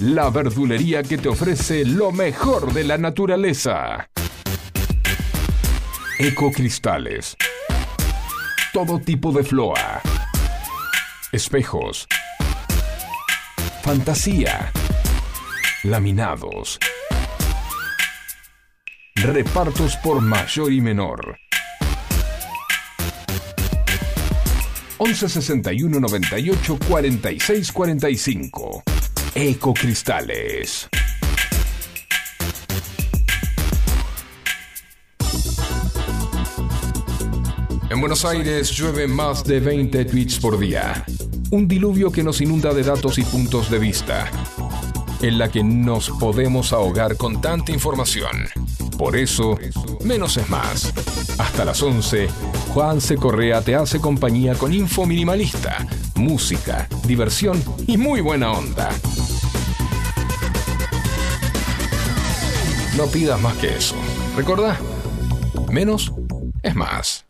la verdulería que te ofrece lo mejor de la naturaleza. Ecocristales. Todo tipo de floa. Espejos. Fantasía. Laminados. Repartos por mayor y menor. 11 61 98 46 45. Ecocristales. En Buenos Aires llueve más de 20 tweets por día. Un diluvio que nos inunda de datos y puntos de vista, en la que nos podemos ahogar con tanta información. Por eso, menos es más. Hasta las 11, Juan C. Correa te hace compañía con info minimalista, música, diversión y muy buena onda. No pidas más que eso. Recordá, menos es más.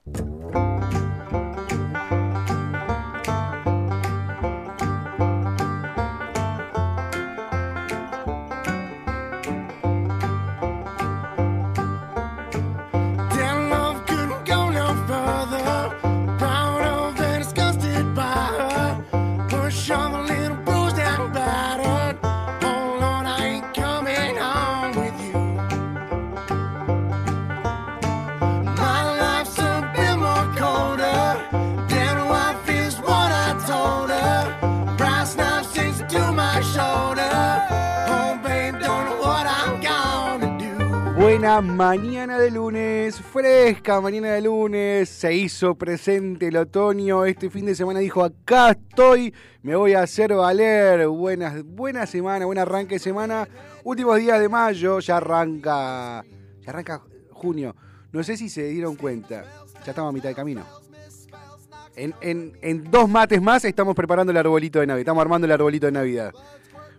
Mañana de lunes, fresca mañana de lunes, se hizo presente el otoño, este fin de semana dijo, acá estoy, me voy a hacer valer, buena semana, buen arranque de semana, últimos días de mayo, ya arranca, ya arranca junio, no sé si se dieron cuenta, ya estamos a mitad de camino. En, en, en dos mates más estamos preparando el arbolito de Navidad, estamos armando el arbolito de Navidad.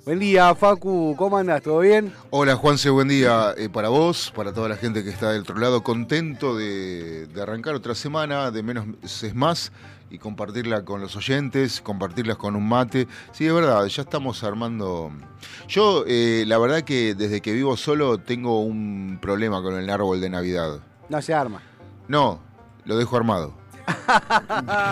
Buen día, Facu, ¿cómo andas? ¿Todo bien? Hola, Juanse, buen día eh, para vos, para toda la gente que está del otro lado. Contento de, arrancar otra semana, de menos es más, y compartirla con los oyentes, compartirlas con un mate. Sí, es verdad, ya estamos armando. Yo, eh, la verdad que desde que vivo solo tengo un problema con el árbol de Navidad. No se arma. No, lo dejo armado.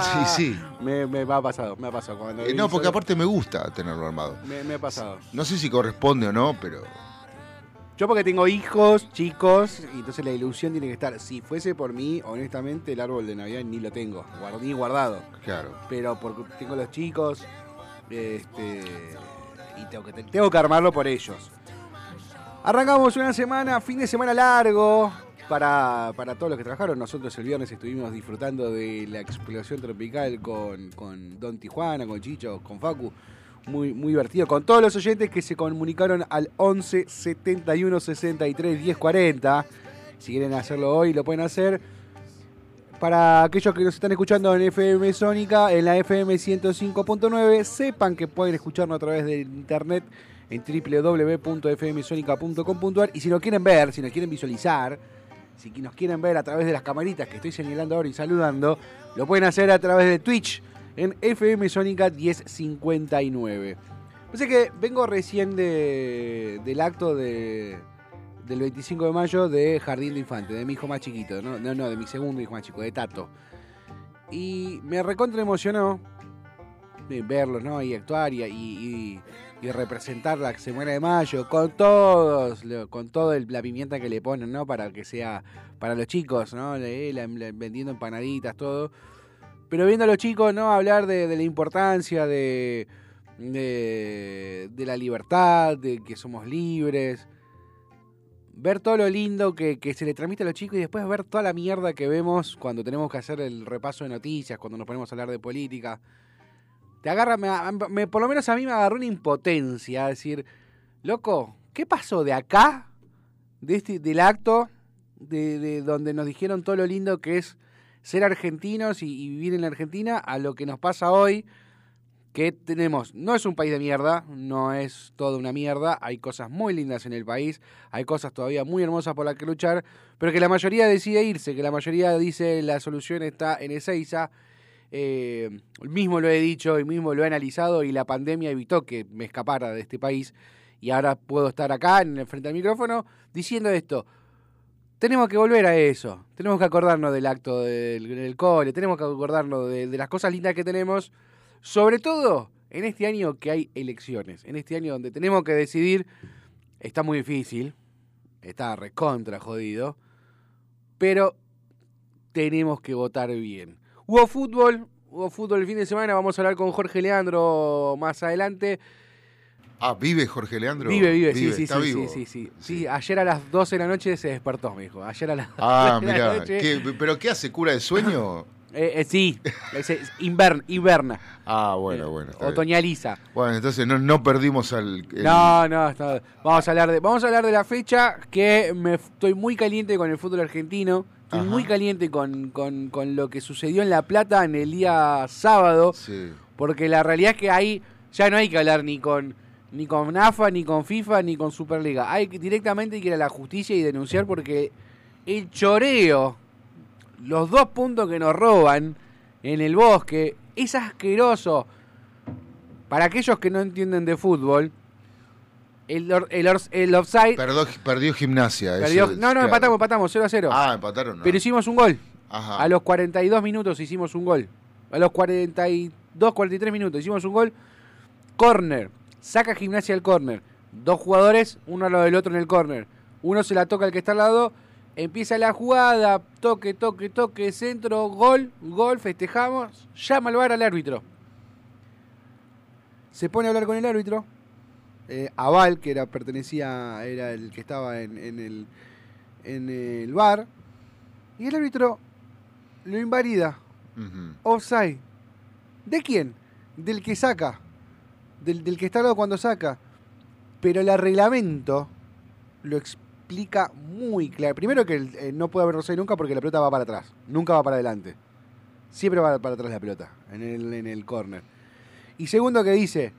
Sí, sí. Me, ha pasado, me ha pasado. Eh, no, porque aparte me gusta tenerlo armado. Me, ha pasado. No sé si corresponde o no, pero. Yo porque tengo hijos, chicos, y entonces la ilusión tiene que estar. Si fuese por mí, honestamente, el árbol de Navidad ni lo tengo, ni guardado. Claro. Pero porque tengo los chicos, este, y tengo que, tengo que armarlo por ellos. Arrancamos una semana, fin de semana largo, para, todos los que trabajaron. Nosotros el viernes estuvimos disfrutando de la explosión tropical con, con Don Tijuana, con Chicho, con Facu. Muy, muy divertido. Con todos los oyentes que se comunicaron al 11 71 63 10 40. Si quieren hacerlo hoy, lo pueden hacer. Para aquellos que nos están escuchando en FM Sónica, en la FM 105.9, sepan que pueden escucharnos a través de internet en www.fmsonica.com.ar y si lo quieren ver, si nos quieren visualizar, si nos quieren ver a través de las camaritas que estoy señalando ahora y saludando, lo pueden hacer a través de Twitch en FM Sónica 1059. Así que vengo recién del acto de, del 25 de mayo de Jardín de Infante, de mi hijo más chiquito, no, no, no de mi segundo hijo más chico, de Tato. Y me recontra emocionó verlos, ¿no? Y actuar y y representar la Semana de Mayo con todos, con todo la pimienta que le ponen, ¿no? Para que sea para los chicos, ¿no? vendiendo empanaditas, todo. Pero viendo a los chicos, ¿no? Hablar de, la importancia de, de, la libertad, de que somos libres. Ver todo lo lindo que, que se le transmite a los chicos y después ver toda la mierda que vemos cuando tenemos que hacer el repaso de noticias, cuando nos ponemos a hablar de política te agarra, me, por lo menos a mí me agarró una impotencia, decir, loco, ¿qué pasó de acá de este, del acto de, de donde nos dijeron todo lo lindo que es ser argentinos y, y vivir en la Argentina a lo que nos pasa hoy, que tenemos, no es un país de mierda, no es toda una mierda, hay cosas muy lindas en el país, hay cosas todavía muy hermosas por las que luchar, pero que la mayoría decide irse, que la mayoría dice la solución está en Ezeiza, eh, mismo lo he dicho y mismo lo he analizado y la pandemia evitó que me escapara de este país. Y ahora puedo estar acá en frente al micrófono diciendo esto. Tenemos que volver a eso, tenemos que acordarnos del acto del, cole, tenemos que acordarnos de las cosas lindas que tenemos, sobre todo en este año que hay elecciones, en este año donde tenemos que decidir, está muy difícil, está recontra jodido, pero tenemos que votar bien. Hubo fútbol, hubo fútbol el fin de semana, vamos a hablar con Jorge Leandro más adelante. Ah, ¿vive Jorge Leandro? Vive, vive, sí, sí, está sí, vivo. sí, sí, sí, sí. ayer a las 12 de la noche se despertó, me dijo. Ayer a las Ah, 12 de la noche. ¿pero qué hace? ¿Cura de sueño? Eh, eh, sí, es, es Ah, bueno, bueno. bien. otoñaliza. Bueno, entonces no, no perdimos al... el- No, no, está- vamos a hablar de vamos a hablar de la fecha que me estoy muy caliente con el fútbol argentino, estoy Ajá. muy caliente con, con, con lo que sucedió en La Plata en el día sábado, Sí. porque la realidad es que ahí ya no hay que hablar ni con ni con AFA, ni con FIFA, ni con Superliga. Hay que directamente hay que ir a la justicia y denunciar porque el choreo, los dos puntos que nos roban en el bosque, es asqueroso. Para aquellos que no entienden de fútbol, el, or- el, or- el offside... Perdió, perdió gimnasia. eso perdió- no, no, claro. empatamos, empatamos, 0 a 0. Ah, empataron. no. Pero hicimos un gol. Ajá. A los 42 minutos hicimos un gol. A los 42, 43 minutos hicimos un gol. Corner. Saca gimnasia el corner. Dos jugadores, uno al lado del otro en el corner. Uno se la toca al que está al lado. Empieza la jugada. Toque, toque, toque. Centro. Gol. Gol. Festejamos. Llama al bar al árbitro. Se pone a hablar con el árbitro. Eh, Aval, que era, pertenecía, era el que estaba en, en el, en el bar. Y el árbitro lo invalida. Ujú. Offside. ¿De quién? Del que saca. Del, del que está al lado cuando saca. Pero el reglamento lo explica muy claro. Primero que eh, no puede haber offside nunca porque la pelota va para atrás. Nunca va para adelante. Siempre va para atrás la pelota. En el, en el corner. Y segundo que dice.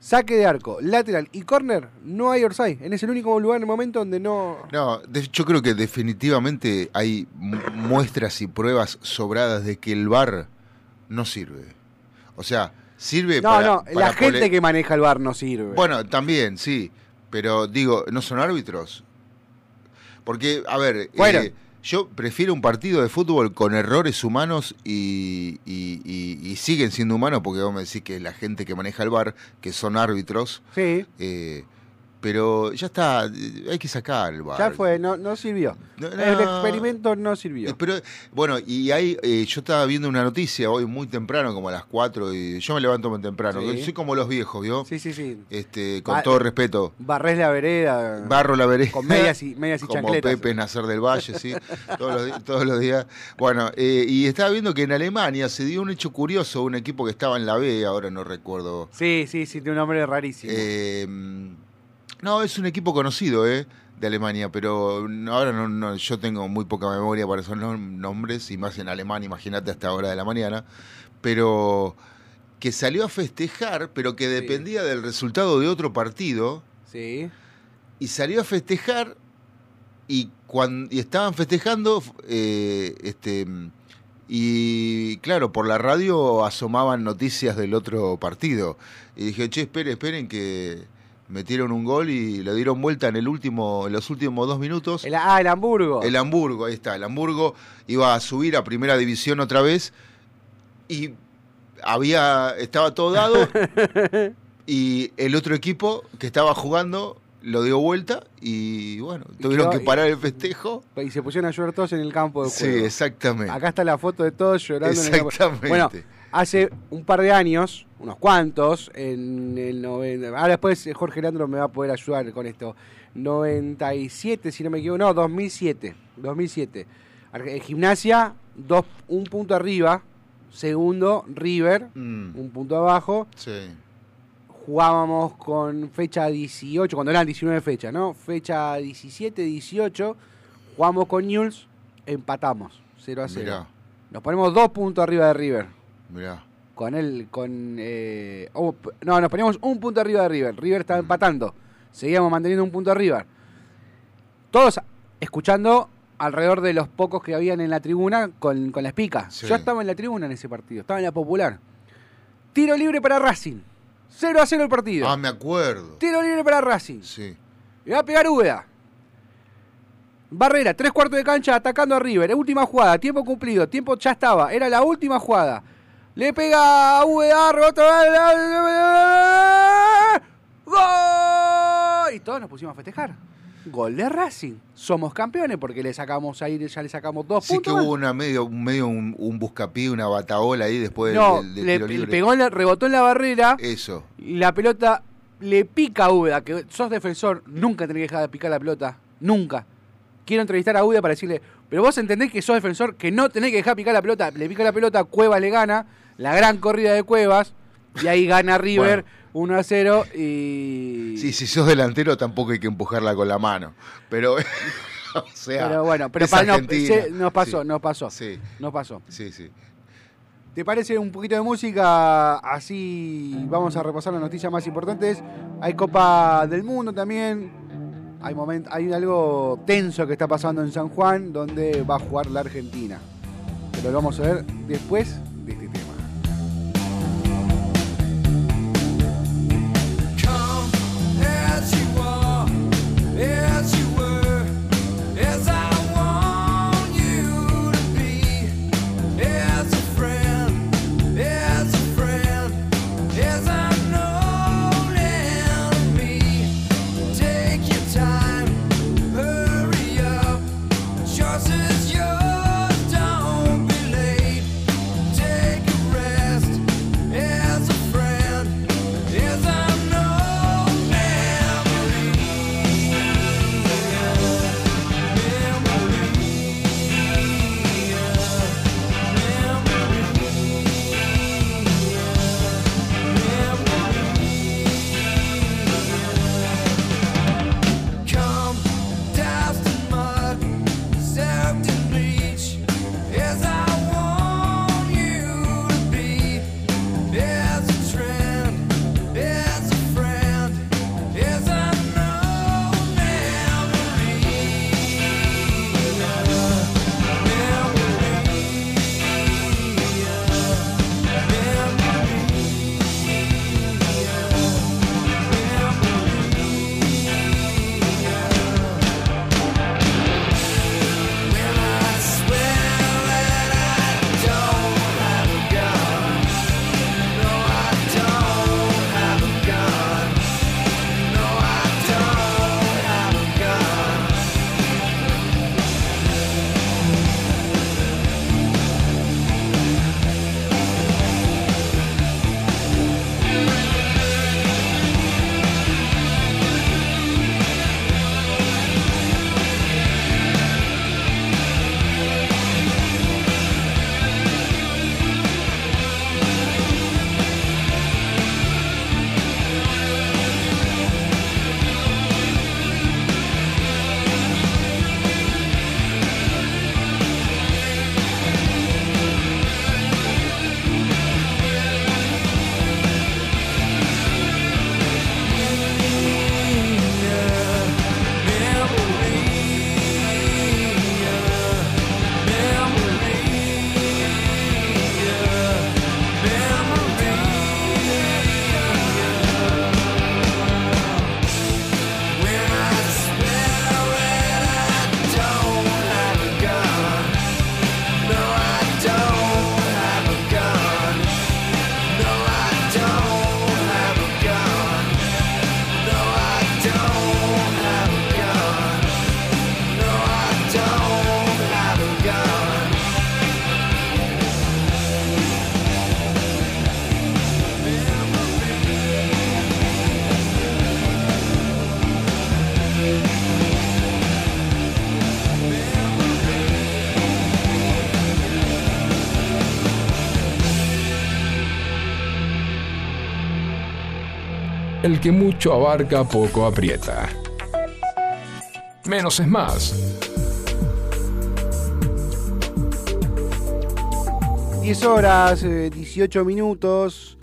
Saque de arco, lateral y corner, no hay offside. En es el único lugar en el momento donde no... No, yo creo que definitivamente hay mu- muestras y pruebas sobradas de que el VAR no sirve. O sea, sirve No, para... no, para la gente que maneja el bar no sirve. Bueno, también, sí. Pero digo, ¿no son árbitros? Porque, a ver, Bueno. eh, yo prefiero un partido de fútbol con errores humanos y, y- y- y siguen siendo humanos, porque vos me decís que la gente que maneja el bar, que son árbitros, sí, eh, pero ya está, eh, hay que sacar el bar. ya fue, no, no sirvió. No, El experimento no sirvió. Eh, Pero, bueno, y hay, eh, yo estaba viendo una noticia hoy muy temprano, como a las 4, y yo me levanto muy temprano. Sí. Soy como los viejos, ¿vio? Sí, sí, sí. Este, con todo respeto. Barrés la vereda. Barro la vereda. Con medias y, medias y como chancletas. Pepe Nacer del Valle, sí, todos los, todos los días. Bueno, eh, y estaba viendo que en Alemania se dio un hecho curioso, un equipo que estaba en la B, ahora no recuerdo. Sí, sí, sí, tiene un nombre rarísimo. Eh, no, es un equipo conocido, ¿eh? De Alemania, pero ahora no, no- yo tengo muy poca memoria para esos nom- nombres, y más en alemán, imagínate hasta hora de la mañana. Pero que salió a festejar, pero que dependía del resultado de otro partido sí. y salió a festejar y cuando y estaban festejando eh, este y claro por la radio asomaban noticias del otro partido y dije che esperen esperen que metieron un gol y le dieron vuelta en el último en los últimos dos minutos El, ah, el Hamburgo. el Hamburgo ahí está el Hamburgo iba a subir a primera división otra vez y había estaba todo dado y el otro equipo que estaba jugando lo dio vuelta y bueno, Y tuvieron quedó- que parar el festejo. Y se pusieron a llorar todos en el campo de Sí, juego. exactamente. Acá está la foto de todos llorando en el campo. Exactamente. Bueno, hace un par de años, unos cuantos, en el 90. Ahora después eh, Jorge Leandro me va a poder ayudar con esto. 97, si no me equivoco, no, 2007. 2007. Arge- eh, Gimnasia, dos, un punto arriba. Segundo, River, Mm, un punto abajo. sí. jugábamos con fecha 18, cuando eran 19 fechas, ¿no? Fecha 17, 18, jugamos con Newell's, empatamos, 0 a 0. Mirá, Nos ponemos dos puntos arriba de River. Mirá. Con él, con. eh, oh, no, nos poníamos un punto arriba de River. River estaba empatando. Seguíamos manteniendo un punto arriba. Todos escuchando alrededor de los pocos que habían en la tribuna con, con la espica. Sí. Yo estaba en la tribuna en ese partido, estaba en la popular. Tiro libre para Racing. 0 a 0 el partido. Ah, me acuerdo. Tiro libre para Racing. Sí. Le va a pegar Úbeda. Barrera, tres cuartos de cancha atacando a River. Última jugada, tiempo cumplido, tiempo ya estaba. Era la última jugada. Le pega a Úbeda, rebota. ¡Gol! Y todos nos pusimos a festejar. Gol de Racing. Somos campeones porque le sacamos ahí, ya le sacamos dos Sí que puntos. más. hubo una medio, un medio un, un buscapié, una bataola ahí después del- no, del, del le, tiro le libre. pegó, rebotó en la barrera. Eso. Y la pelota le pica a Úbeda, que sos defensor, nunca tenés que dejar de picar la pelota, nunca. Quiero entrevistar a Úbeda para decirle, pero vos entendés que sos defensor, que no tenés que dejar picar la pelota, le pica la pelota, Cuevas le gana, la gran corrida de Cuevas, y ahí gana River 1 a 0 y... Sí, si sos delantero tampoco hay que empujarla con la mano. Pero, o sea, Pero bueno, pero es pa- no, se- nos pasó, Sí, nos pasó, Sí, nos pasó. sí, sí. ¿Te parece un poquito de música? Así vamos a repasar las noticias más importantes. Hay Copa del Mundo también. Hay, moment- hay algo tenso que está pasando en San Juan, donde va a jugar la Argentina. Pero lo vamos a ver después de este tema. Que mucho abarca poco aprieta. Menos es más. 10 horas, eh, 18 minutos,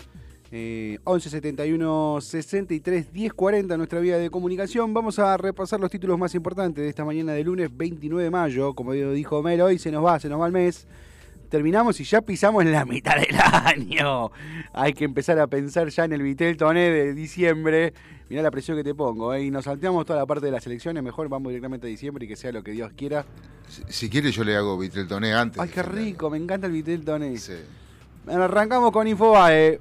eh, 11 71 63 10 40 nuestra vía de comunicación. Vamos a repasar los títulos más importantes de esta mañana de lunes 29 de mayo. Como dijo Mel, hoy se nos va, se nos va el mes. Terminamos y ya pisamos en la mitad del año. Hay que empezar a pensar ya en el Vitel Toné de diciembre. Mirá la presión que te pongo. ¿eh? Y nos salteamos toda la parte de las elecciones. Mejor vamos directamente a diciembre y que sea lo que Dios quiera. Si, si quiere yo le hago Vitreltoné antes. Ay, qué rico, me encanta el Vitel Toné. Sí. Arrancamos con Infobae.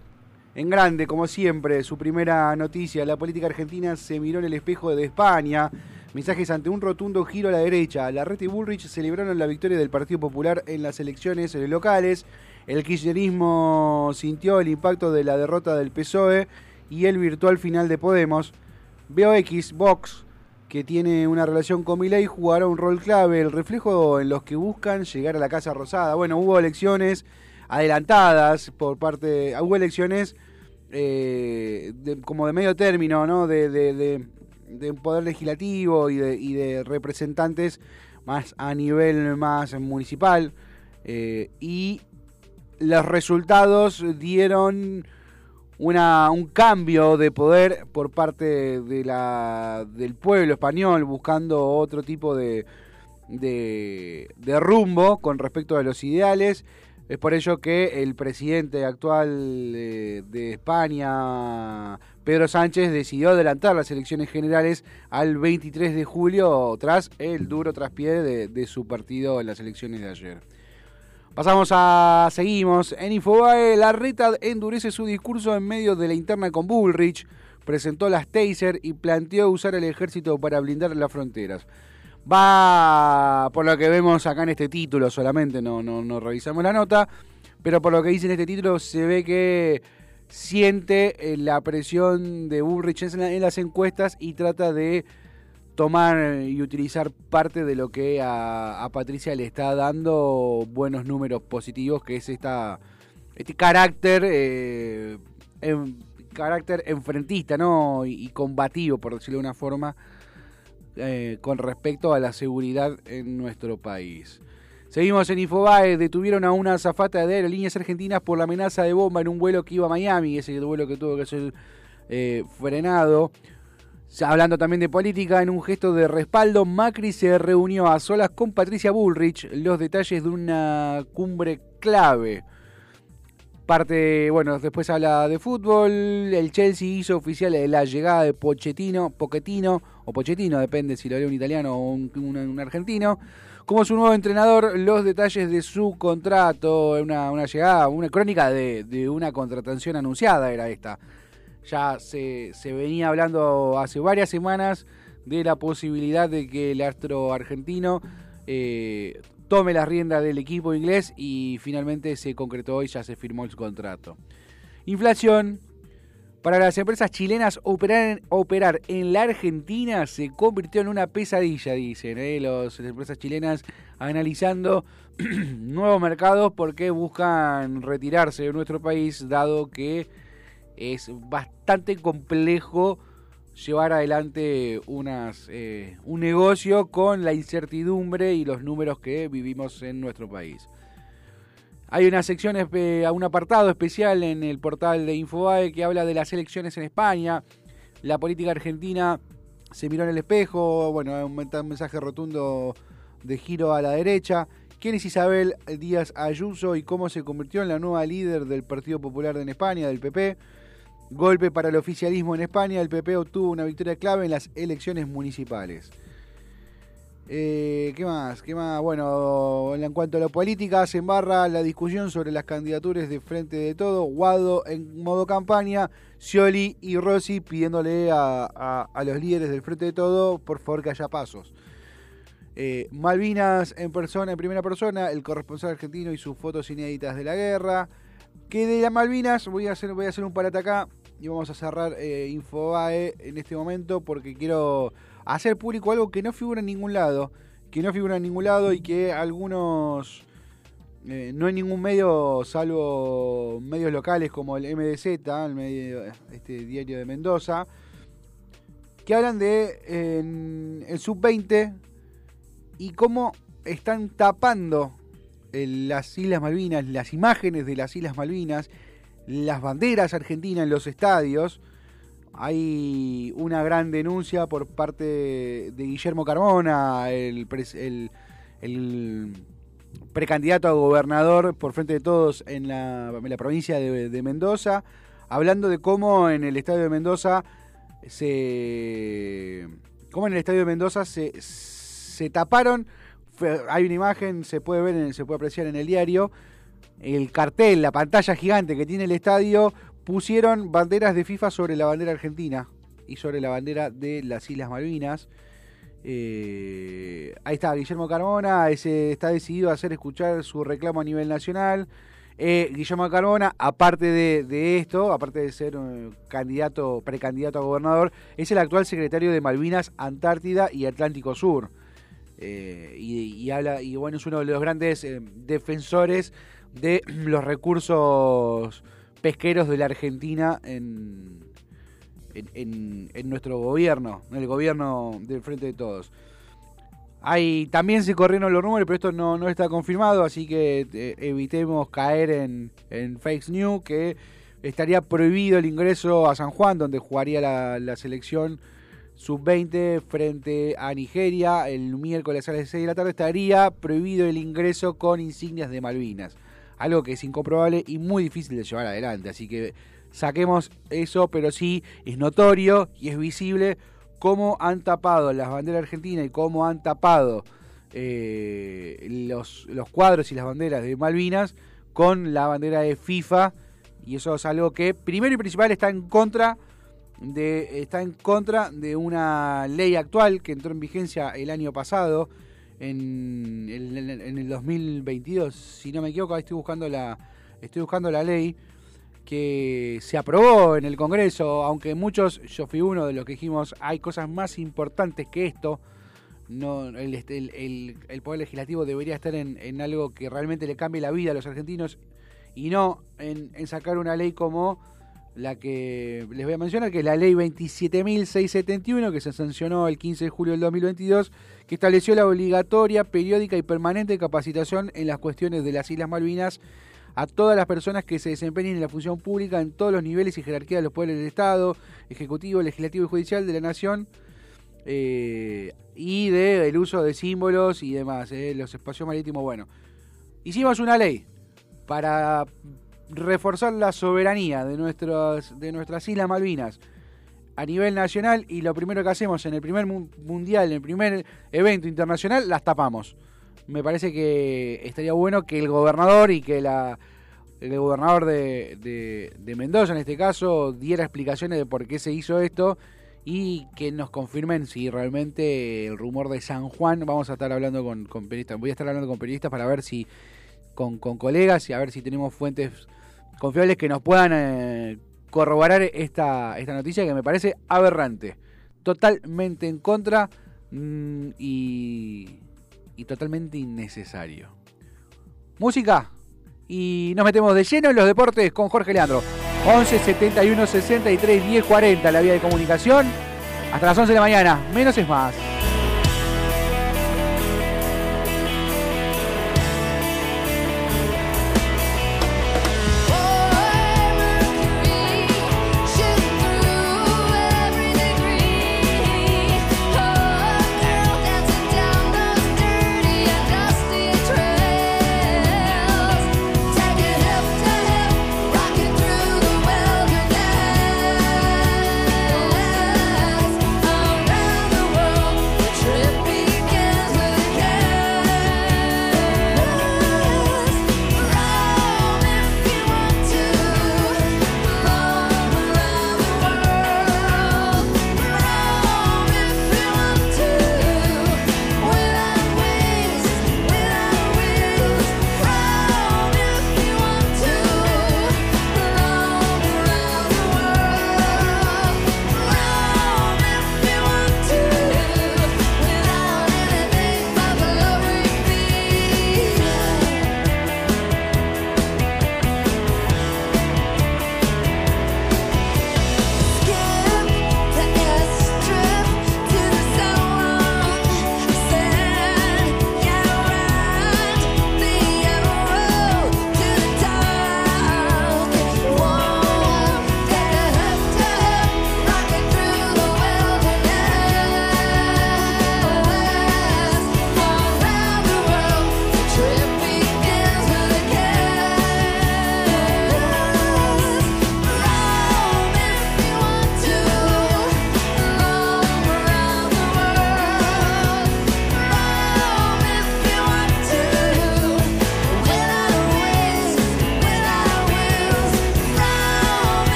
En grande, como siempre, su primera noticia. La política argentina se miró en el espejo de España. Mensajes ante un rotundo giro a la derecha. La Red y Bullrich celebraron la victoria del Partido Popular en las elecciones locales. El kirchnerismo sintió el impacto de la derrota del PSOE y el virtual final de Podemos. BOX, Vox, que tiene una relación con Milei, jugará un rol clave, el reflejo en los que buscan llegar a la Casa Rosada. Bueno, hubo elecciones adelantadas por parte, hubo elecciones eh, como de medio término, ¿no? De, de- de- de poder legislativo y de, y de representantes más a nivel más municipal. eh, y los resultados dieron una, un cambio de poder por parte de la, del pueblo español buscando otro tipo de, de, de rumbo con respecto a los ideales. Es por ello que el presidente actual eh, de España, Pedro Sánchez, decidió adelantar las elecciones generales al 23 de julio tras el duro traspié de, su partido en las elecciones de ayer. Pasamos a. Seguimos. En Infobae, la reta endurece su discurso en medio de la interna con Bullrich. Presentó las taser y planteó usar el ejército para blindar las fronteras. Va, por lo que vemos acá en este título solamente, no, no, no revisamos la nota, pero por lo que dice en este título se ve que siente eh, la presión de Bullrich en, la- en las encuestas y trata de tomar y utilizar parte de lo que a, a Patricia le está dando buenos números positivos, que es esta este carácter eh, carácter enfrentista, ¿no? Y combativo, por decirlo de una forma, eh, con respecto a la seguridad en nuestro país. Seguimos en Infobae, detuvieron a una azafata de aerolíneas argentinas por la amenaza de bomba en un vuelo que iba a Miami, ese vuelo que tuvo que ser eh, frenado. Hablando también de política, en un gesto de respaldo, Macri se reunió a solas con Patricia Bullrich, los detalles de una cumbre clave. Parte, bueno, después habla de fútbol, el Chelsea hizo oficial la llegada de Pochettino, Pochettino, o Pochettino, depende si lo lee un italiano o un, argentino, como su nuevo entrenador, los detalles de su contrato, una, llegada, una crónica de, una contratación anunciada era esta. Ya se, se venía hablando hace varias semanas de la posibilidad de que el astro argentino eh, tome las riendas del equipo inglés y finalmente se concretó y ya se firmó el contrato. Inflación. Para las empresas chilenas, operar en, la Argentina se convirtió en una pesadilla, dicen ¿eh? Las empresas chilenas analizando nuevos mercados porque buscan retirarse de nuestro país, dado que es bastante complejo llevar adelante unas, eh, un negocio con la incertidumbre y los números que vivimos en nuestro país. Hay una sección, un apartado especial en el portal de Infobae que habla de las elecciones en España. La política argentina se miró en el espejo. Bueno, un mensaje rotundo de giro a la derecha. ¿Quién es Isabel Díaz Ayuso y cómo se convirtió en la nueva líder del Partido Popular en España, del PP? Golpe para el oficialismo en España. El PP obtuvo una victoria clave en las elecciones municipales. Eh, ¿Qué más? ¿Qué más? Bueno, en cuanto a la política, se embarra la discusión sobre las candidaturas de Frente de Todo. Guado en modo campaña, Scioli y Rossi pidiéndole a, los líderes del Frente de Todo, por favor, que haya pasos. Eh, Malvinas en persona, en primera persona, el corresponsal argentino y sus fotos inéditas de la guerra. Que de las Malvinas, voy a hacer, voy a hacer un parate acá y vamos a cerrar eh, Infobae en este momento porque quiero hacer público algo que no figura en ningún lado, que no figura en ningún lado y que algunos eh, no hay ningún medio, salvo medios locales como el MDZ, el medio, este diario de Mendoza, que hablan de el sub-20 y cómo están tapando las Islas Malvinas, las imágenes de las Islas Malvinas, las banderas argentinas en los estadios. Hay una gran denuncia por parte de Guillermo Carmona, el, precandidato a gobernador por frente de todos en la, provincia de, de Mendoza, hablando de cómo en el estadio de Mendoza se. cómo en el estadio de Mendoza se, se taparon. hay una imagen, se puede ver, se puede apreciar en el diario. El cartel, la pantalla gigante que tiene el estadio, pusieron banderas de FIFA sobre la bandera argentina y sobre la bandera de las Islas Malvinas. Eh, ahí está Guillermo Carmona, ese está decidido a hacer escuchar su reclamo a nivel nacional. Eh, Guillermo Carmona, aparte de, esto, aparte de ser candidato, precandidato a gobernador, es el actual secretario de Malvinas, Antártida y Atlántico Sur. Eh, y, y habla, y bueno, es uno de los grandes defensores de los recursos pesqueros de la Argentina en, en, en- nuestro gobierno, en el gobierno del Frente de Todos. Hay, también se corrieron los rumores, pero esto no, no está confirmado, así que eh, evitemos caer en, en fake news, que estaría prohibido el ingreso a San Juan, donde jugaría la, la selección sub-20 frente a Nigeria. El miércoles a las 6 de la tarde estaría prohibido el ingreso con insignias de Malvinas. Algo que es incomprobable y muy difícil de llevar adelante. Así que saquemos eso, pero sí es notorio y es visible cómo han tapado las banderas argentinas y cómo han tapado eh, los, los cuadros y las banderas de Malvinas con la bandera de FIFA. Y eso es algo que, primero y principal, está en contra de, está en contra de una ley actual que entró en vigencia el año pasado, en el, en el- en el 2022, si no me equivoco, estoy buscando la, estoy buscando la ley que se aprobó en el Congreso, aunque muchos, yo fui uno de los que dijimos, hay cosas más importantes que esto. No, el, este, el- el- Poder Legislativo debería estar en, en algo que realmente le cambie la vida a los argentinos y no en sacar una ley como la que les voy a mencionar, que es la ley 27.671, que se sancionó el 15 de julio del 2022, que estableció la obligatoria, periódica y permanente capacitación en las cuestiones de las Islas Malvinas a todas las personas que se desempeñen en la función pública en todos los niveles y jerarquías de los poderes del Estado, Ejecutivo, Legislativo y Judicial de la Nación, eh, y del uso de símbolos y demás, eh, los espacios marítimos. Bueno, hicimos una ley para reforzar la soberanía de, nuestros, de nuestras Islas Malvinas a nivel nacional y lo primero que hacemos en el primer mu- mundial, en el primer evento internacional, las tapamos. Me parece que estaría bueno que el gobernador y que la, el gobernador de, de- de Mendoza, en este caso, diera explicaciones de por qué se hizo esto y que nos confirmen si realmente el rumor de San Juan, vamos a estar hablando con periodistas, voy a estar hablando con periodistas para ver si, con, con colegas y a ver si tenemos fuentes confiables que nos puedan eh, corroborar esta, esta noticia que me parece aberrante, totalmente en contra mm, y, y totalmente innecesario. Música y nos metemos de lleno en los deportes con Jorge Leandro. 11 71 63 10 40 la vía de comunicación. Hasta las 11 de la mañana. Menos es más.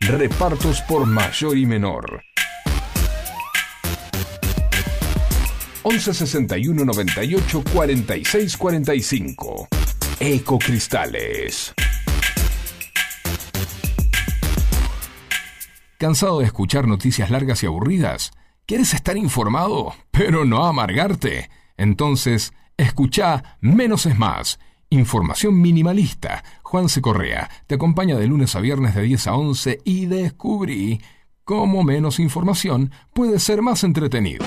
Repartos por mayor y menor. 11 61 98 46 45. Ecocristales. ¿Cansado de escuchar noticias largas y aburridas? ¿Quieres estar informado, pero no amargarte? Entonces, escucha Menos es Más. Información minimalista. Juan C. Correa te acompaña de lunes a viernes de 10 a 11 y descubrí cómo menos información puede ser más entretenido.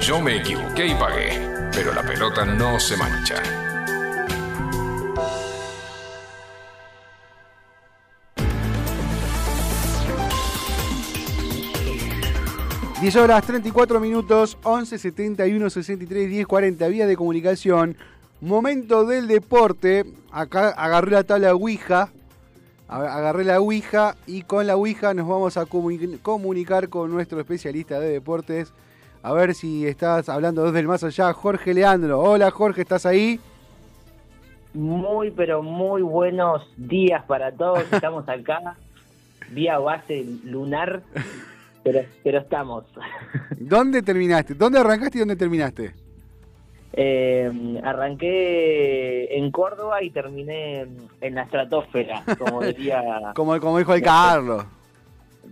Yo me equivoqué y pagué, pero la pelota no se mancha. 10 horas 34 minutos, 11 71 63 10 40, vía de comunicación. Momento del deporte. Acá agarré la tabla Ouija. Agarré la Ouija y con la Ouija nos vamos a comuni- comunicar con nuestro especialista de deportes. A ver si estás hablando desde el más allá, Jorge Leandro. Hola Jorge, ¿estás ahí? Muy, pero muy buenos días para todos. Estamos acá, vía base lunar, pero, pero estamos. ¿Dónde terminaste? ¿Dónde arrancaste y dónde terminaste? Eh, arranqué en Córdoba y terminé en la estratosfera, como diría, Como, como dijo el Carlos.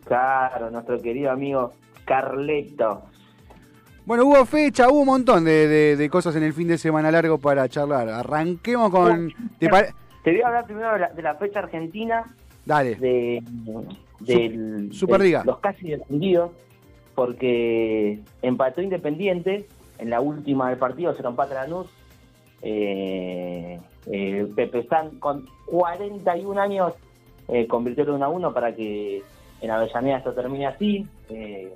claro, nuestro querido amigo Carleto. Bueno, hubo fecha, hubo un montón de, de- de cosas en el fin de semana largo para charlar. Arranquemos con... ¿te Te voy a hablar primero de la, de la fecha argentina, Dale. de, del, Superliga. de los casi descendidos, porque empató Independiente en la última del partido, se lo empata Lanús. Eh, eh, Pepe San con 41 años eh, convirtió el 1 a 1 para que en Avellaneda esto termine así. Eh,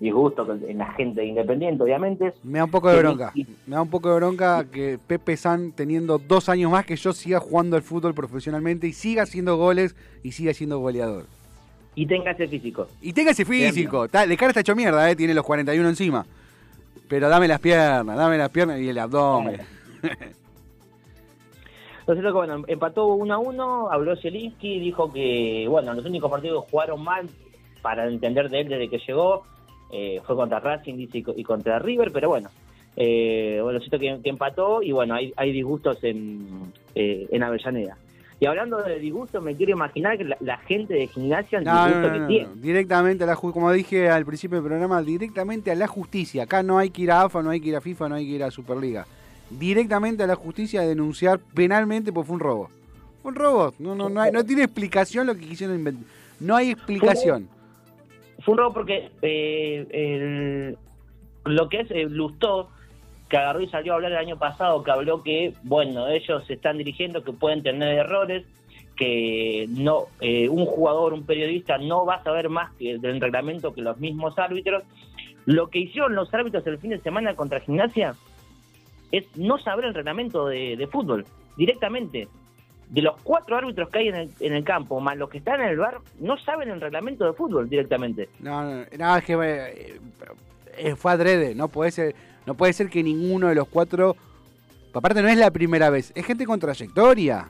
disgusto con- en la gente de Independiente, obviamente. Me da un poco de bronca. Me da un poco de bronca que Pepe San, teniendo dos años más que yo, siga jugando al fútbol profesionalmente y siga haciendo goles y siga siendo goleador. Y tenga ese físico. Y tenga ese físico. Está- de cara está hecho mierda, eh, tiene los 41 encima. Pero dame las piernas, dame las piernas y el abdomen. Entonces, lo que, bueno, empató 1 a 1, habló Zielinski, dijo que, bueno, los únicos partidos que jugaron mal, para entender de él desde que llegó, eh, fue contra Racing dice, y co- y contra River, pero bueno, eh, bueno, siento que, que empató y bueno, hay, hay disgustos en, eh, en Avellaneda. Y hablando de disgustos, me quiero imaginar que la, la gente de gimnasia, el No, disgusto no, que tiene. Directamente a la como dije al principio del programa, directamente a la justicia. Acá no hay que ir a AFA, no hay que ir a FIFA, no hay que ir a Superliga. Directamente a la justicia a denunciar penalmente porque fue un robo. Fue un robo. No, no, no, hay- no tiene explicación lo que quisieron inventar. No hay explicación. Fue un robo porque eh, el- lo que es eh, Lustó, que agarró y salió a hablar el año pasado, que habló que, bueno, ellos se están dirigiendo, que pueden tener errores, que no eh, un jugador, un periodista no va a saber más que del reglamento que los mismos árbitros. Lo que hicieron los árbitros el fin de semana contra Gimnasia es no saber el reglamento de, fútbol directamente. De los cuatro árbitros que hay en el, en el campo, más los que están en el bar, no saben el reglamento de fútbol directamente. No, no, no, es que eh, fue adrede. No puede ser, no puede ser que ninguno de los cuatro. Aparte, no es la primera vez. Es gente con trayectoria.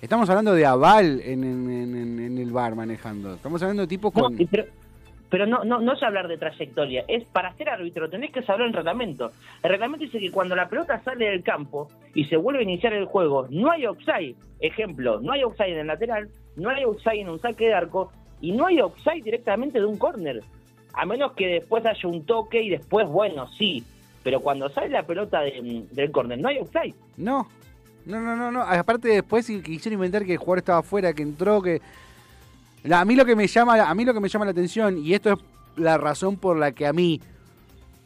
Estamos hablando de aval en, en- en- en el bar manejando. Estamos hablando de tipos con. pero no, no, no es hablar de trayectoria, es para ser árbitro tenés que saber el reglamento. El reglamento dice que cuando la pelota sale del campo y se vuelve a iniciar el juego, no hay offside. Ejemplo, no hay offside en el lateral, no hay offside en un saque de arco y no hay offside directamente de un córner. A menos que después haya un toque y después, bueno, sí. Pero cuando sale la pelota de- del córner, no hay offside. No. No, no, no, no. Aparte después si quisieron inventar que el jugador estaba afuera, que entró, que. La- a mí lo que me llama, a mí lo que me llama la atención, y esto es la razón por la que a mí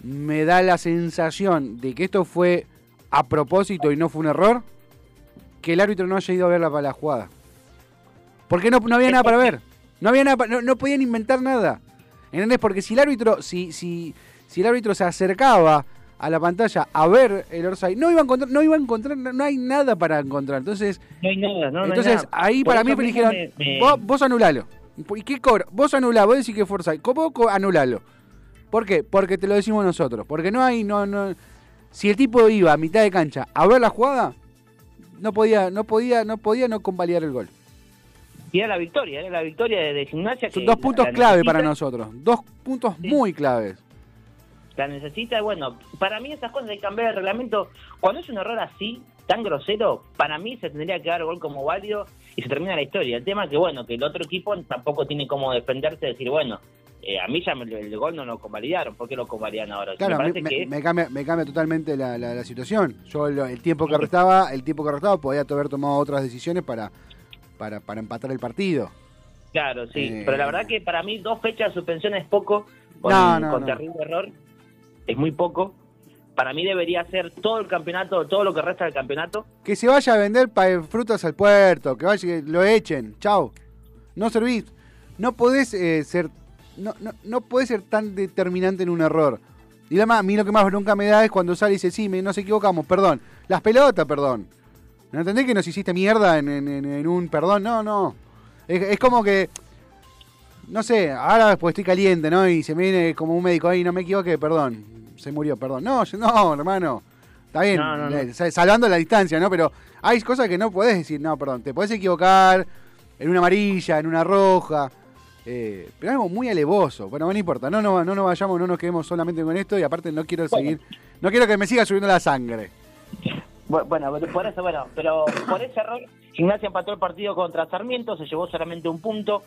me da la sensación de que esto fue a propósito y no fue un error, que el árbitro no haya ido a ver la, la jugada. Porque no, no había nada para ver. No había nada, no, no podían inventar nada. ¿Entendés? Porque si el árbitro, si, si, si el árbitro se acercaba a la pantalla a ver el Orsay, no iba a encontrar, no iba a encontrar, no, hay nada para encontrar. Entonces, No hay nada, no, no hay entonces nada. ahí Por para mí me dijeron, me- vos, vos anulalo. ¿Y qué cobra? Vos anulá, vos decís que fue Orsay. ¿Cómo co- anulalo? ¿Por qué? Porque te lo decimos nosotros. Porque no hay, no, no. Si el tipo iba a mitad de cancha a ver la jugada, no podía, no podía, no podía no convalidar el gol. Y era la victoria, era la victoria de, de gimnasia. Son que dos la- puntos la clave necesita, para nosotros. Dos puntos Sí. muy claves. La necesita, bueno, para mí esas cosas de cambiar el reglamento, cuando es un error así, tan grosero, para mí se tendría que dar gol como válido y se termina la historia. El tema es que, bueno, que el otro equipo tampoco tiene como defenderse y decir, bueno, eh, a mí ya me- el gol no lo convalidaron, ¿por qué lo convalidan ahora? Claro, me me, parece me- que me cambia, me cambia totalmente la, la- la situación. Yo lo- el tiempo que restaba, el tiempo que restaba podía haber tomado otras decisiones para, para, para empatar el partido. Claro, sí, Eh, pero la verdad que para mí dos fechas de suspensión es poco, con, No, no, con no. terrible error, es muy poco. Para mí debería ser todo el campeonato, todo lo que resta del campeonato. Que se vaya a vender frutas al puerto, que vaya, lo echen, chao. No servís. No podés eh, ser, no, no, no podés ser tan determinante en un error. Y además, a mí lo que más nunca me da es cuando sale y dice, sí, me- nos equivocamos, perdón. Las pelotas, perdón. ¿No entendés que nos hiciste mierda en, en- un perdón? No, no. Es, es como que, no sé, ahora pues estoy caliente, ¿no? Y se me viene como un médico ahí, no me equivoqué, perdón. Se murió, perdón. No, no, hermano. Está bien, No, no, no. eh, sa- salvando la distancia, ¿no? Pero hay cosas que no podés decir, no, perdón, te podés equivocar en una amarilla, en una roja, eh, pero algo muy alevoso. Bueno, no importa, no, no, no nos vayamos, no nos quedemos solamente con esto y aparte no quiero Bueno. seguir, no quiero que me siga subiendo la sangre. Bu- Bueno, por eso, bueno, pero por ese error, Gimnasia empató el partido contra Sarmiento, se llevó solamente un punto.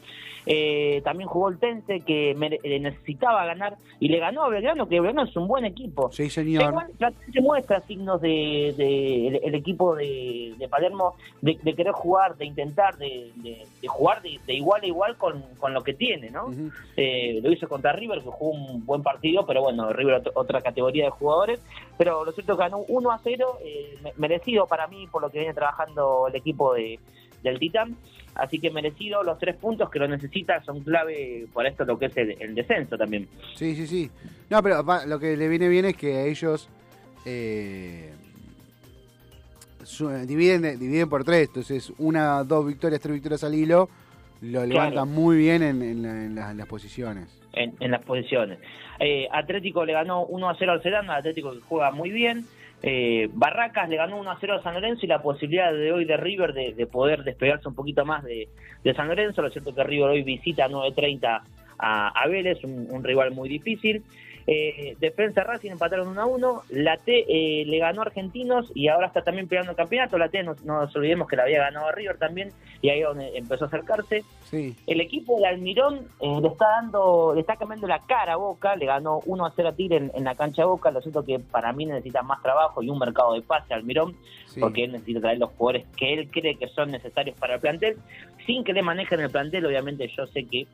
Eh, también jugó el Tense, que eh, necesitaba ganar, y le ganó a Belgrano, que Belgrano es un buen equipo. Sí, señor. Igual Platense muestra signos de, de- el, el equipo de, de Palermo de, de querer jugar, de intentar, de, jugar de, igual a igual con, con lo que tiene, ¿no? Eh, lo hizo contra River, que jugó un buen partido, pero bueno, River ot- otra categoría de jugadores. Pero lo cierto es que ganó 1 a 0, eh, me- merecido para mí por lo que viene trabajando el equipo de, del Titán. Así que merecido los tres puntos que lo necesita, son clave para esto lo que es el, el descenso también. Sí, sí, sí. No, pero pa- lo que le viene bien es que a ellos eh, su- dividen, dividen por tres. Entonces, una, dos victorias, tres victorias al hilo, lo levantan muy bien en, en la- en la- en las posiciones. en, en las posiciones. Eh, Atlético le ganó 1 a 0 al Sedán, Atlético que juega muy bien. Eh, Barracas le ganó 1 a 0 a San Lorenzo y la posibilidad de hoy de River de, de poder despegarse un poquito más de, San Lorenzo. Lo cierto que River hoy visita a 9.30 a, a Vélez, un, un rival muy difícil. Eh, Defensa Racing empataron 1 a 1. La T eh, le ganó a Argentinos y ahora está también peleando el campeonato. La T no, no nos olvidemos que la había ganado a River también y ahí donde empezó a acercarse. Sí. El equipo de Almirón eh, le está dando, le está cambiando la cara a Boca, le ganó 1 a 0 a Tigre en, en la cancha de Boca, lo siento que para mí necesita más trabajo y un mercado de pase Almirón, Sí. porque él necesita traer los jugadores que él cree que son necesarios para el plantel, sin que le manejen el plantel, obviamente yo sé que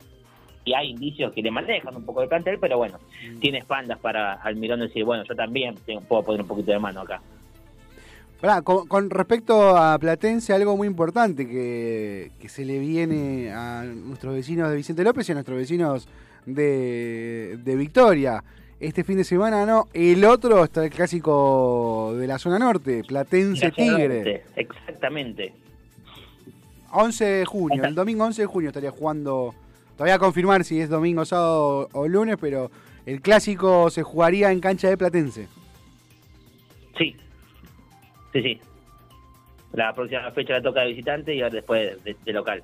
y hay indicios que le manejan un poco el plantel, pero bueno, tiene espaldas para Almirón decir, bueno, yo también tengo- puedo poner un poquito de mano acá. Pará, con, con respecto a Platense, algo muy importante que, que se le viene a nuestros vecinos de Vicente López y a nuestros vecinos de, de Victoria. Este fin de semana no, el otro está el clásico de la zona norte, Platense Tigre. Exactamente. 11 de junio, el domingo 11 de junio estaría jugando, todavía a confirmar si es domingo, sábado o lunes, pero el clásico se jugaría en cancha de Platense. Sí, sí, sí. La próxima fecha la toca de visitante y ahora después de, de local.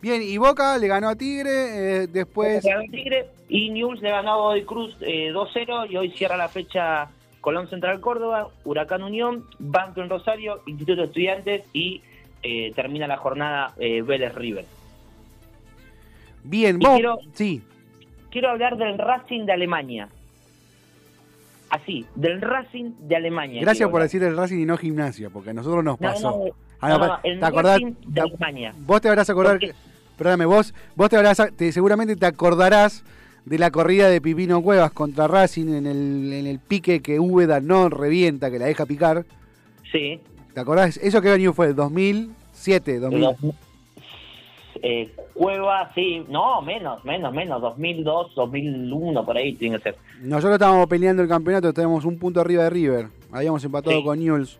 Bien, y Boca le ganó a Tigre, eh, después... Le ganó Tigre y News le ganó a Godoy Cruz eh, 2-0 y hoy cierra la fecha Colón Central Córdoba, Huracán Unión, Banco en Rosario, Instituto de Estudiantes y eh, termina la jornada eh, Vélez River. Bien, vos. quiero- Sí, Quiero hablar del Racing de Alemania. Así, del Racing de Alemania. gracias por hablar. decir el Racing y no gimnasia, porque a nosotros nos No, pasó. no, Ah, no, pa- no, el ¿Te acordás? Racing de Alemania. Vos te habrás acordado, perdóname, vos, vos te habrás, te- seguramente te acordarás de la corrida de Pipino Cuevas contra Racing en el, en el pique que Úbeda no revienta, que la deja picar. Sí. ¿Te acordás? ¿Eso qué año fue? ¿2007? 2000. Eh, Cueva, sí, no, menos, menos, menos, 2002, 2001, por ahí tiene que ser. Nosotros estábamos peleando el campeonato, estábamos un punto arriba de River. Habíamos empatado Sí. con Newell's.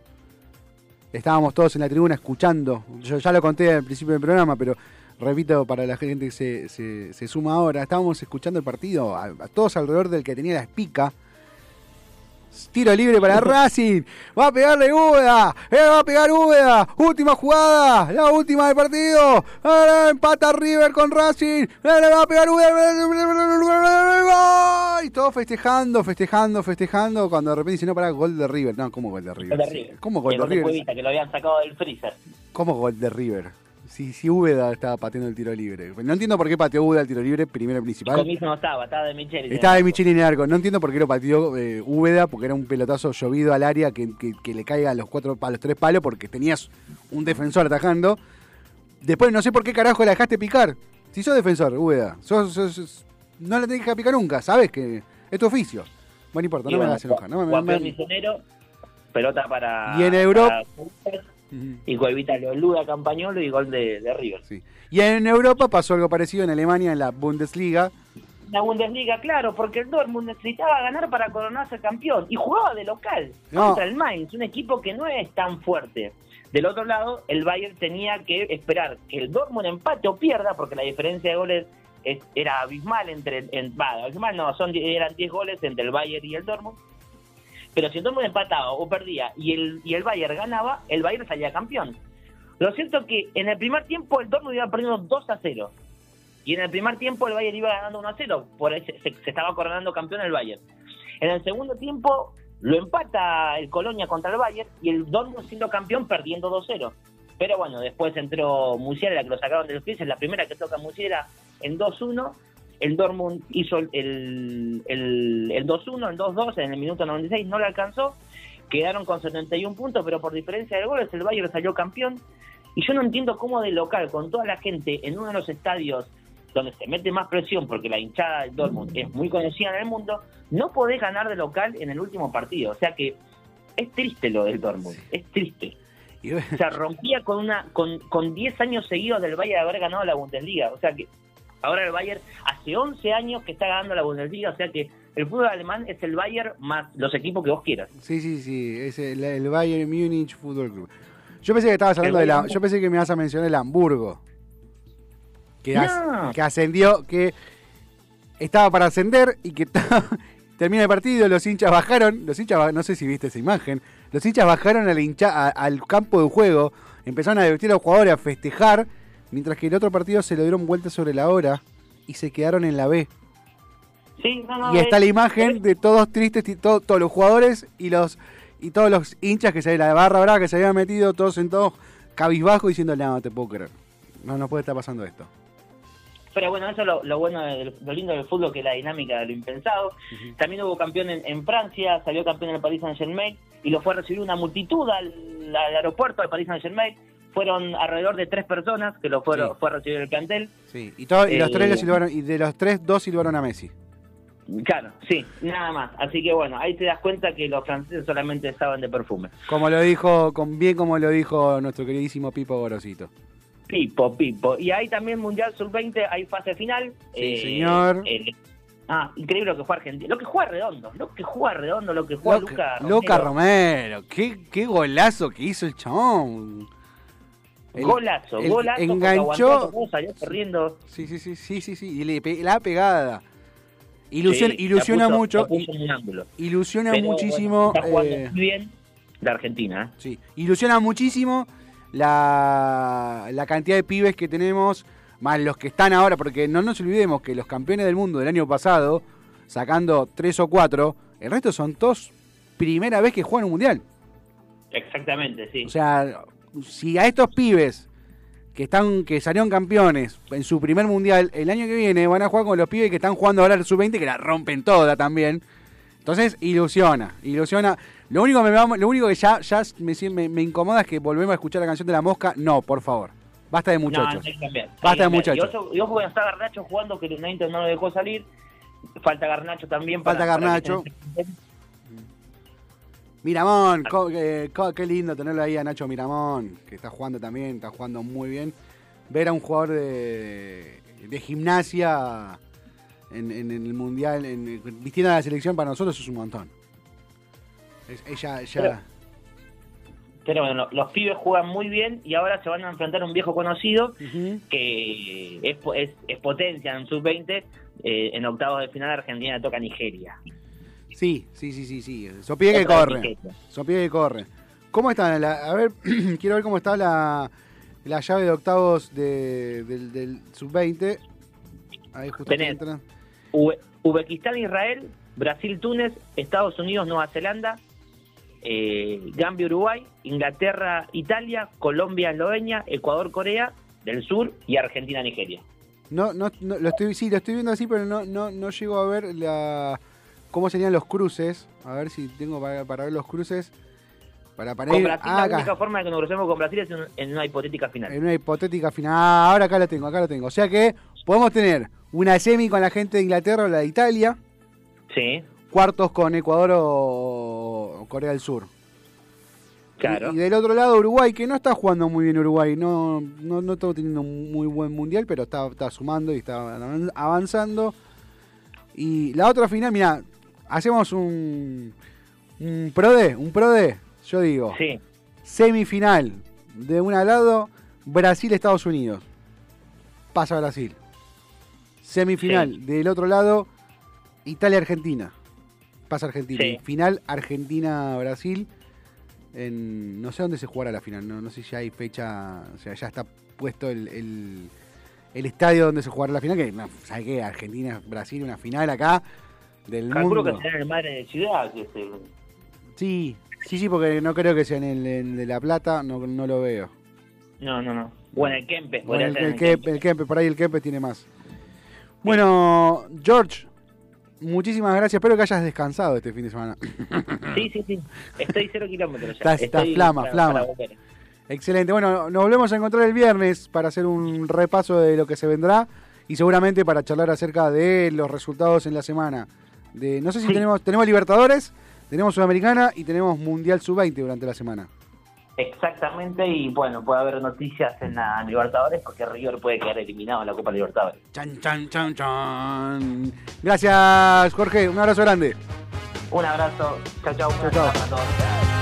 Estábamos todos en la tribuna escuchando. Yo ya lo conté al principio del programa, pero repito para la gente que se, se- se suma ahora. Estábamos escuchando el partido, a, a todos alrededor del que tenía la espica. Tiro libre para Racing. Va a pegarle Úbeda. Eh, va a pegar Úbeda. Última jugada. La última del partido. Eh, empata River con Racing. Eh, le va a pegar Úbeda. Y todos festejando, festejando, festejando. Cuando de repente dicen, no, para gol de River. No, ¿cómo gol de River? El de River. ¿Cómo gol de River? Que lo habían sacado del freezer. ¿Cómo gol de River? Si, si Úbeda estaba pateando el tiro libre. No entiendo por qué pateó Úbeda el tiro libre, primero principal. Comiso no estaba, estaba de Micheli. Estaba de Micheli en el arco. No entiendo por qué lo pateó eh, Úbeda, porque era un pelotazo llovido al área que, que- que le caiga a los cuatro a los tres palos, porque tenías un defensor atajando. Después no sé por qué carajo la dejaste picar. Si sos defensor, Úbeda, sos, sos- sos- no la tenés que picar nunca, sabes que es tu oficio. Bueno, no importa, no me hagas enojar. No me, Juan me- Misionero, pelota para. Y en Europa- para- Ujú. Y Cuevita lo eluda Campañolo y gol de, de River. Sí. Y en Europa pasó algo parecido en Alemania, en la Bundesliga. La Bundesliga, claro, porque el Dortmund necesitaba ganar para coronarse campeón y jugaba de local No. contra el Mainz, un equipo que no es tan fuerte. Del otro lado, el Bayern tenía que esperar que el Dortmund empate o pierda, porque la diferencia de goles es- era abismal entre, en, va, abismal no, son, eran 10 goles entre el Bayern y el Dortmund. Pero si el Dortmund empataba o perdía y el, y el Bayern ganaba, el Bayern salía campeón. Lo cierto que en el primer tiempo el Dortmund iba perdiendo 2 a 0. Y en el primer tiempo el Bayern iba ganando 1 a 0. Por ahí se, estaba coronando campeón el Bayern. En el segundo tiempo lo empata el Colonia contra el Bayern y el Dortmund siendo campeón perdiendo 2 0. Pero bueno, después entró Musiera, que lo sacaron de los pies. Es la primera que toca Musiera en 2-1. El Dortmund hizo el, el, el, el 2-1, el 2-2 en el minuto 96. No le alcanzó. Quedaron con 71 puntos, pero por diferencia de goles el Bayern salió campeón. Y yo no entiendo cómo de local, con toda la gente en uno de los estadios donde se mete más presión, porque la hinchada del Dortmund es muy conocida en el mundo, no podés ganar de local en el último partido. O sea que es triste lo del Dortmund, es triste. O sea, rompía con una con, con 10 años seguidos del Bayern de haber ganado la Bundesliga. O sea que ahora el Bayern hace 11 años que está ganando la Bundesliga. O sea que el fútbol alemán es el Bayern más los equipos que vos quieras. Sí, sí, sí, es el, el Bayern Múnich Fútbol Club. Yo pensé que estabas hablando de la, yo pensé que me ibas a mencionar el Hamburgo. Que, as- que ascendió, que estaba para ascender y que estaba- termina el partido, los hinchas bajaron, los hinchas, no sé si viste esa imagen, los hinchas bajaron al, hincha, a- al campo de juego, empezaron a divertir a los jugadores, a festejar, mientras que el otro partido se lo dieron vuelta sobre la hora y se quedaron en la B. Sí, no, no, Y está es- la imagen de todos tristes, y to- todos los jugadores y los y todos los hinchas que se la barra brava que se habían metido, todos sentados cabizbajo diciendo, no, no te puedo creer. No, no puede estar pasando esto. Pero bueno, eso es lo, lo bueno, del- lo lindo del fútbol, que es la dinámica de lo impensado. También hubo campeón en, en Francia, salió campeón en el Paris Saint Germain y lo fue a recibir una multitud al, al aeropuerto del Paris Saint Germain. Fueron alrededor de tres personas que lo fueron, Sí. fue a recibir el plantel. Sí. Y, todo- y los Eh, tres lo silbaron, y de los tres, dos silbaron a Messi. Claro, sí, nada más. Así que bueno, ahí te das cuenta que los franceses solamente estaban de perfume. Como lo dijo, con bien como lo dijo nuestro queridísimo Pipo Gorosito. Pipo, pipo. Y ahí también Mundial Sub-20, hay fase final. Sí, señor. el- ah, increíble lo que juega Argentina. Lo que juega Redondo, lo que juega Redondo, lo que juega Luca, Romero. Luca Romero, qué, qué golazo que hizo el chabón. El- golazo, el- golazo. enganchó- salió corriendo. Sí, sí, sí, sí, sí, sí. Y le la pegada. Ilusiona, Sí, ilusiona puso- mucho. Ilusiona Pero, muchísimo. bueno, está jugando eh, muy bien la Argentina. ¿eh? Sí, ilusiona muchísimo la, la cantidad de pibes que tenemos, más los que están ahora, porque no nos olvidemos que los campeones del mundo del año pasado, sacando tres o cuatro, el resto son todos primera vez que juegan un mundial. Exactamente, sí. O sea, si a estos pibes que están que salieron campeones en su primer mundial el año que viene van a jugar con los pibes que están jugando ahora el sub-20 que la rompen toda también. Entonces ilusiona, ilusiona. Lo único, que me, va- lo único que ya, ya me, me- me incomoda es que volvemos a escuchar la canción de la mosca. No, por favor. Basta de No, muchachos. hay que cambiar, hay que Basta de muchachos. Y ojo, que está Garnacho jugando, que el United no lo dejó salir. Falta Garnacho también. Falta para Garnacho. Miramón, eh, co- qué lindo tenerlo ahí a Nacho Miramón, que está jugando también, está jugando muy bien. Ver a un jugador de, de gimnasia en, en el mundial, en, vistiendo a la selección para nosotros es un montón. Es- ella, ella, Pero- Pero bueno, los pibes juegan muy bien y ahora se van a enfrentar a un viejo conocido que es, es, es potencia en sub-20. eh, en octavos de final Argentina toca a Nigeria. Sí, sí, sí, sí, sí. Sopie que corre. Sopie que corre. ¿Cómo está? La- a ver, quiero ver cómo está la, la llave de octavos de- del, del sub-20. Ahí justo Tenés. Uzbekistán, Israel, Brasil, Túnez, Estados Unidos, Nueva Zelanda, eh, Gambia, Uruguay, Inglaterra, Italia, Colombia, Eslovenia, Ecuador, Corea del Sur y Argentina, Nigeria. No, no, no, lo estoy, sí, lo estoy viendo así, pero no, no, no llego a ver la, cómo serían los cruces. A ver si tengo para, para ver los cruces. Para, para Con ir Brasil, la única forma de que nos crucemos con Brasil es en, en una hipotética final. en una hipotética final. Ah, ahora acá lo tengo, acá lo tengo. O sea que podemos tener una semi con la gente de Inglaterra o la de Italia, Sí, cuartos con Ecuador o, Corea del Sur. claro. Y, y del otro lado Uruguay, que no está jugando muy bien Uruguay, no, no, no está teniendo un muy buen mundial, pero está, está sumando y está avan- avanzando. Y la otra final, mira, hacemos un, un pro de, un pro de, yo digo, Sí, semifinal de un lado, Brasil-Estados Unidos. Pasa Brasil. Semifinal del otro lado, Italia-Argentina. Pasa Argentina. Sí. Final Argentina-Brasil. En, no sé dónde se jugará la final. No, no sé si ya hay fecha. O sea, ya está puesto el, el, el estadio donde se jugará la final. Que, no, ¿sabe qué? Argentina-Brasil, una final acá del calculo mundo. que será en el Madre de Ciudad. Que se- Sí, sí, sí, porque no creo que sea en el, en de La Plata. No, no lo veo. No, no, no. O en el Kempes. Bueno, el, el, el Kempe, Kempes. el Kempe, por ahí el Kempes tiene más. Bueno, George, muchísimas gracias. Espero que hayas descansado este fin de semana. Sí, sí, sí. Estoy cero kilómetros ya. Estás- flama, para- flama. para. Excelente. Bueno, nos volvemos a encontrar el viernes para hacer un repaso de lo que se vendrá y seguramente para charlar acerca de los resultados en la semana. De, no sé si Sí. tenemos tenemos Libertadores, tenemos Sudamericana y tenemos Mundial Sub-20 durante la semana. Exactamente, y bueno, puede haber noticias en la Libertadores porque River puede quedar eliminado en la Copa Libertadores. Chan, chan, chan, chan. Gracias, Jorge. Un abrazo grande. Un abrazo, chao, chao, Chau, chau.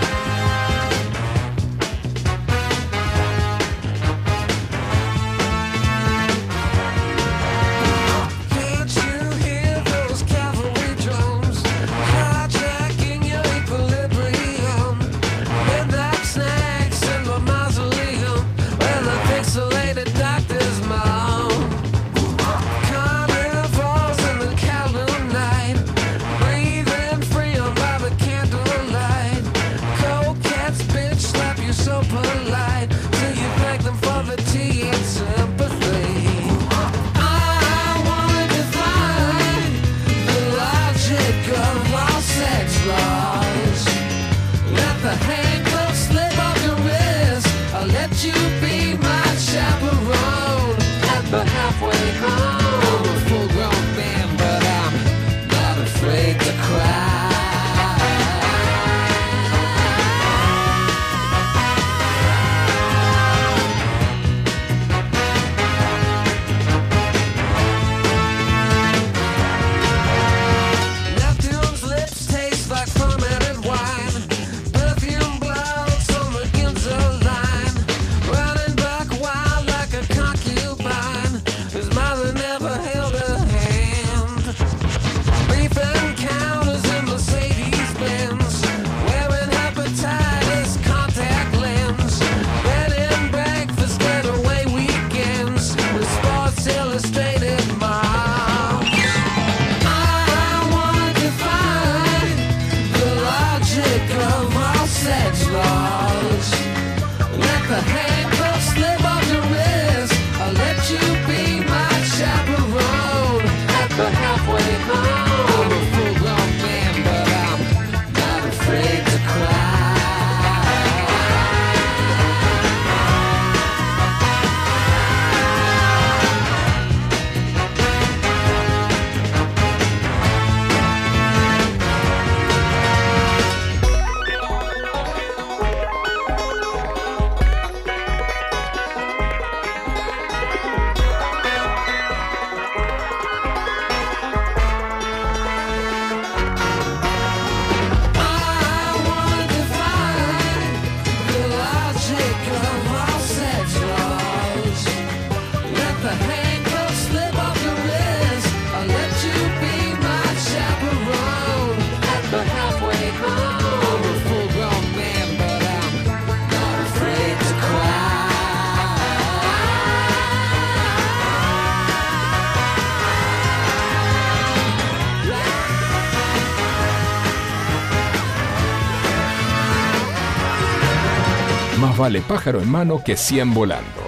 Vale pájaro en mano que 100 volando.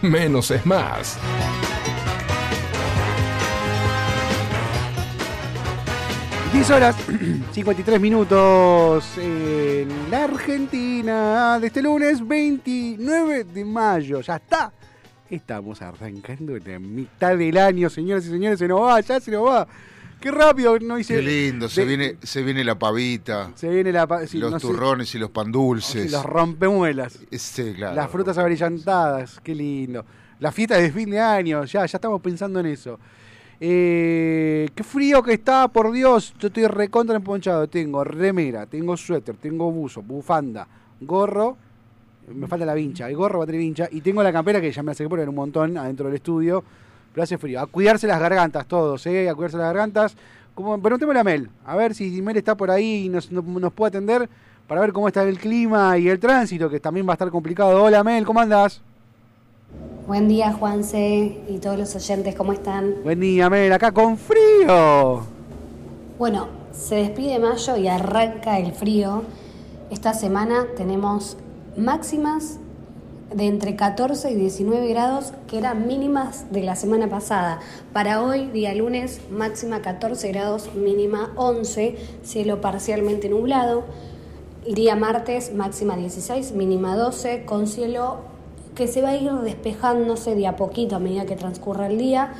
Menos es más. cry. 10 horas 53 minutos en la Argentina de este lunes 29 de mayo. Ya está. Estamos arrancando la mitad del año, señoras y señores. Se nos va, ya se nos va. Qué rápido no hice. Qué lindo, se de- viene, se viene la pavita, Se viene la. sí, los no sé, turrones y los pan dulces. los rompemuelas. Sí, claro. Las frutas abrillantadas, qué lindo. La fiesta de fin de año, ya, ya estamos pensando en eso. Eh, qué frío que está, por Dios. Yo estoy recontra emponchado. Tengo remera, tengo suéter, tengo buzo, bufanda, gorro. Me falta la vincha. El gorro va a tener vincha. Y tengo la campera que ya me hace que poner un montón adentro del estudio. Pero hace frío. A cuidarse las gargantas todos, ¿eh? A cuidarse las gargantas. Como, preguntémosle a Mel. A ver si Mel está por ahí y nos, nos, nos puede atender para ver cómo está el clima y el tránsito, que también va a estar complicado. Hola Mel, ¿cómo andas? Buen día, Juanse y todos los oyentes, ¿cómo están? Buen día, Mel, acá con frío. Bueno, se despide mayo y arranca el frío. Esta semana tenemos máximas de entre 14 y 19 grados, que eran mínimas de la semana pasada. Para hoy, día lunes, máxima 14 grados, mínima 11, cielo parcialmente nublado. Día martes, máxima 16, mínima 12, con cielo que se va a ir despejándose de a poquito a medida que transcurra el día.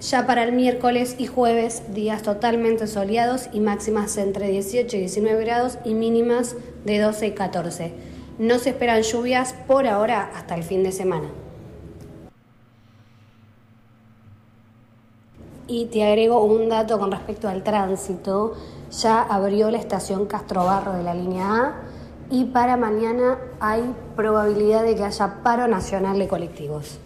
Ya para el miércoles y jueves, días totalmente soleados y máximas entre 18 y 19 grados y mínimas de 12 y 14. No se esperan lluvias por ahora hasta el fin de semana. Y te agrego un dato con respecto al tránsito. Ya abrió la estación Castro Barro de la línea A y para mañana hay probabilidad de que haya paro nacional de colectivos.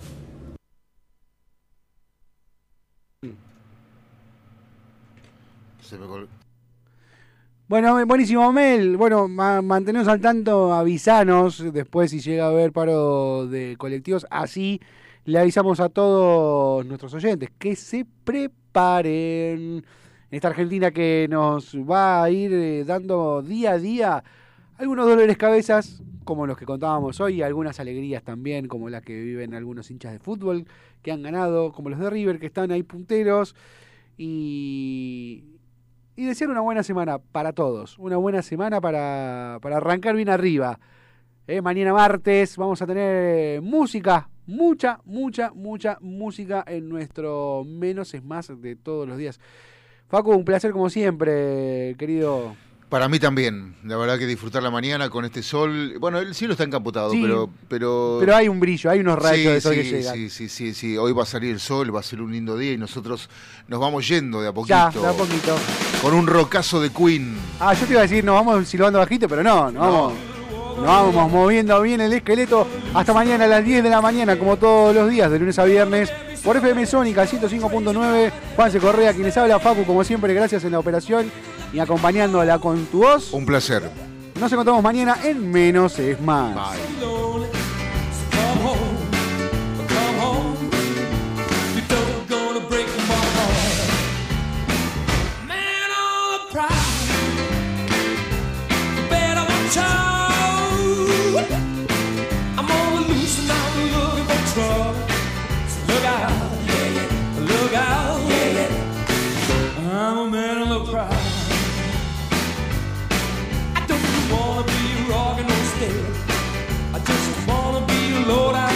Se me Bueno, buenísimo, Mel. Bueno, ma- mantenernos al tanto, avisanos después si llega a haber paro de colectivos. Así le avisamos a todos nuestros oyentes que se preparen. Esta Argentina que nos va a ir eh, dando día a día algunos dolores cabezas, como los que contábamos hoy, algunas alegrías también, como las que viven algunos hinchas de fútbol que han ganado, como los de River que están ahí punteros. Y, y desear una buena semana para todos. Una buena semana para, para arrancar bien arriba. Eh, mañana martes vamos a tener música. Mucha, mucha, mucha música en nuestro menos es más de todos los días. Facu, un placer como siempre, querido. Para mí también, la verdad que disfrutar la mañana con este sol. Bueno, el cielo está encapotado, Sí, pero, pero. Pero hay un brillo, hay unos rayos sí, de sol sí, que llegan. sí, sí, sí, sí. Hoy va a salir el sol, va a ser un lindo día y nosotros nos vamos yendo de a poquito. Ya, de a poquito. Con un rocazo de Queen. Ah, yo te iba a decir, nos vamos silbando bajito, pero no, nos vamos, nos vamos moviendo bien el esqueleto. Hasta mañana a las 10 de la mañana, como todos los días, de lunes a viernes, por FM Sónica 105.9. Juanse Correa, quien les habla, Facu, como siempre, gracias en la operación y acompañándola con tu voz. Un placer. Nos encontramos mañana en Menos es Más. Bye. lonely. So come home, come home. Lord, I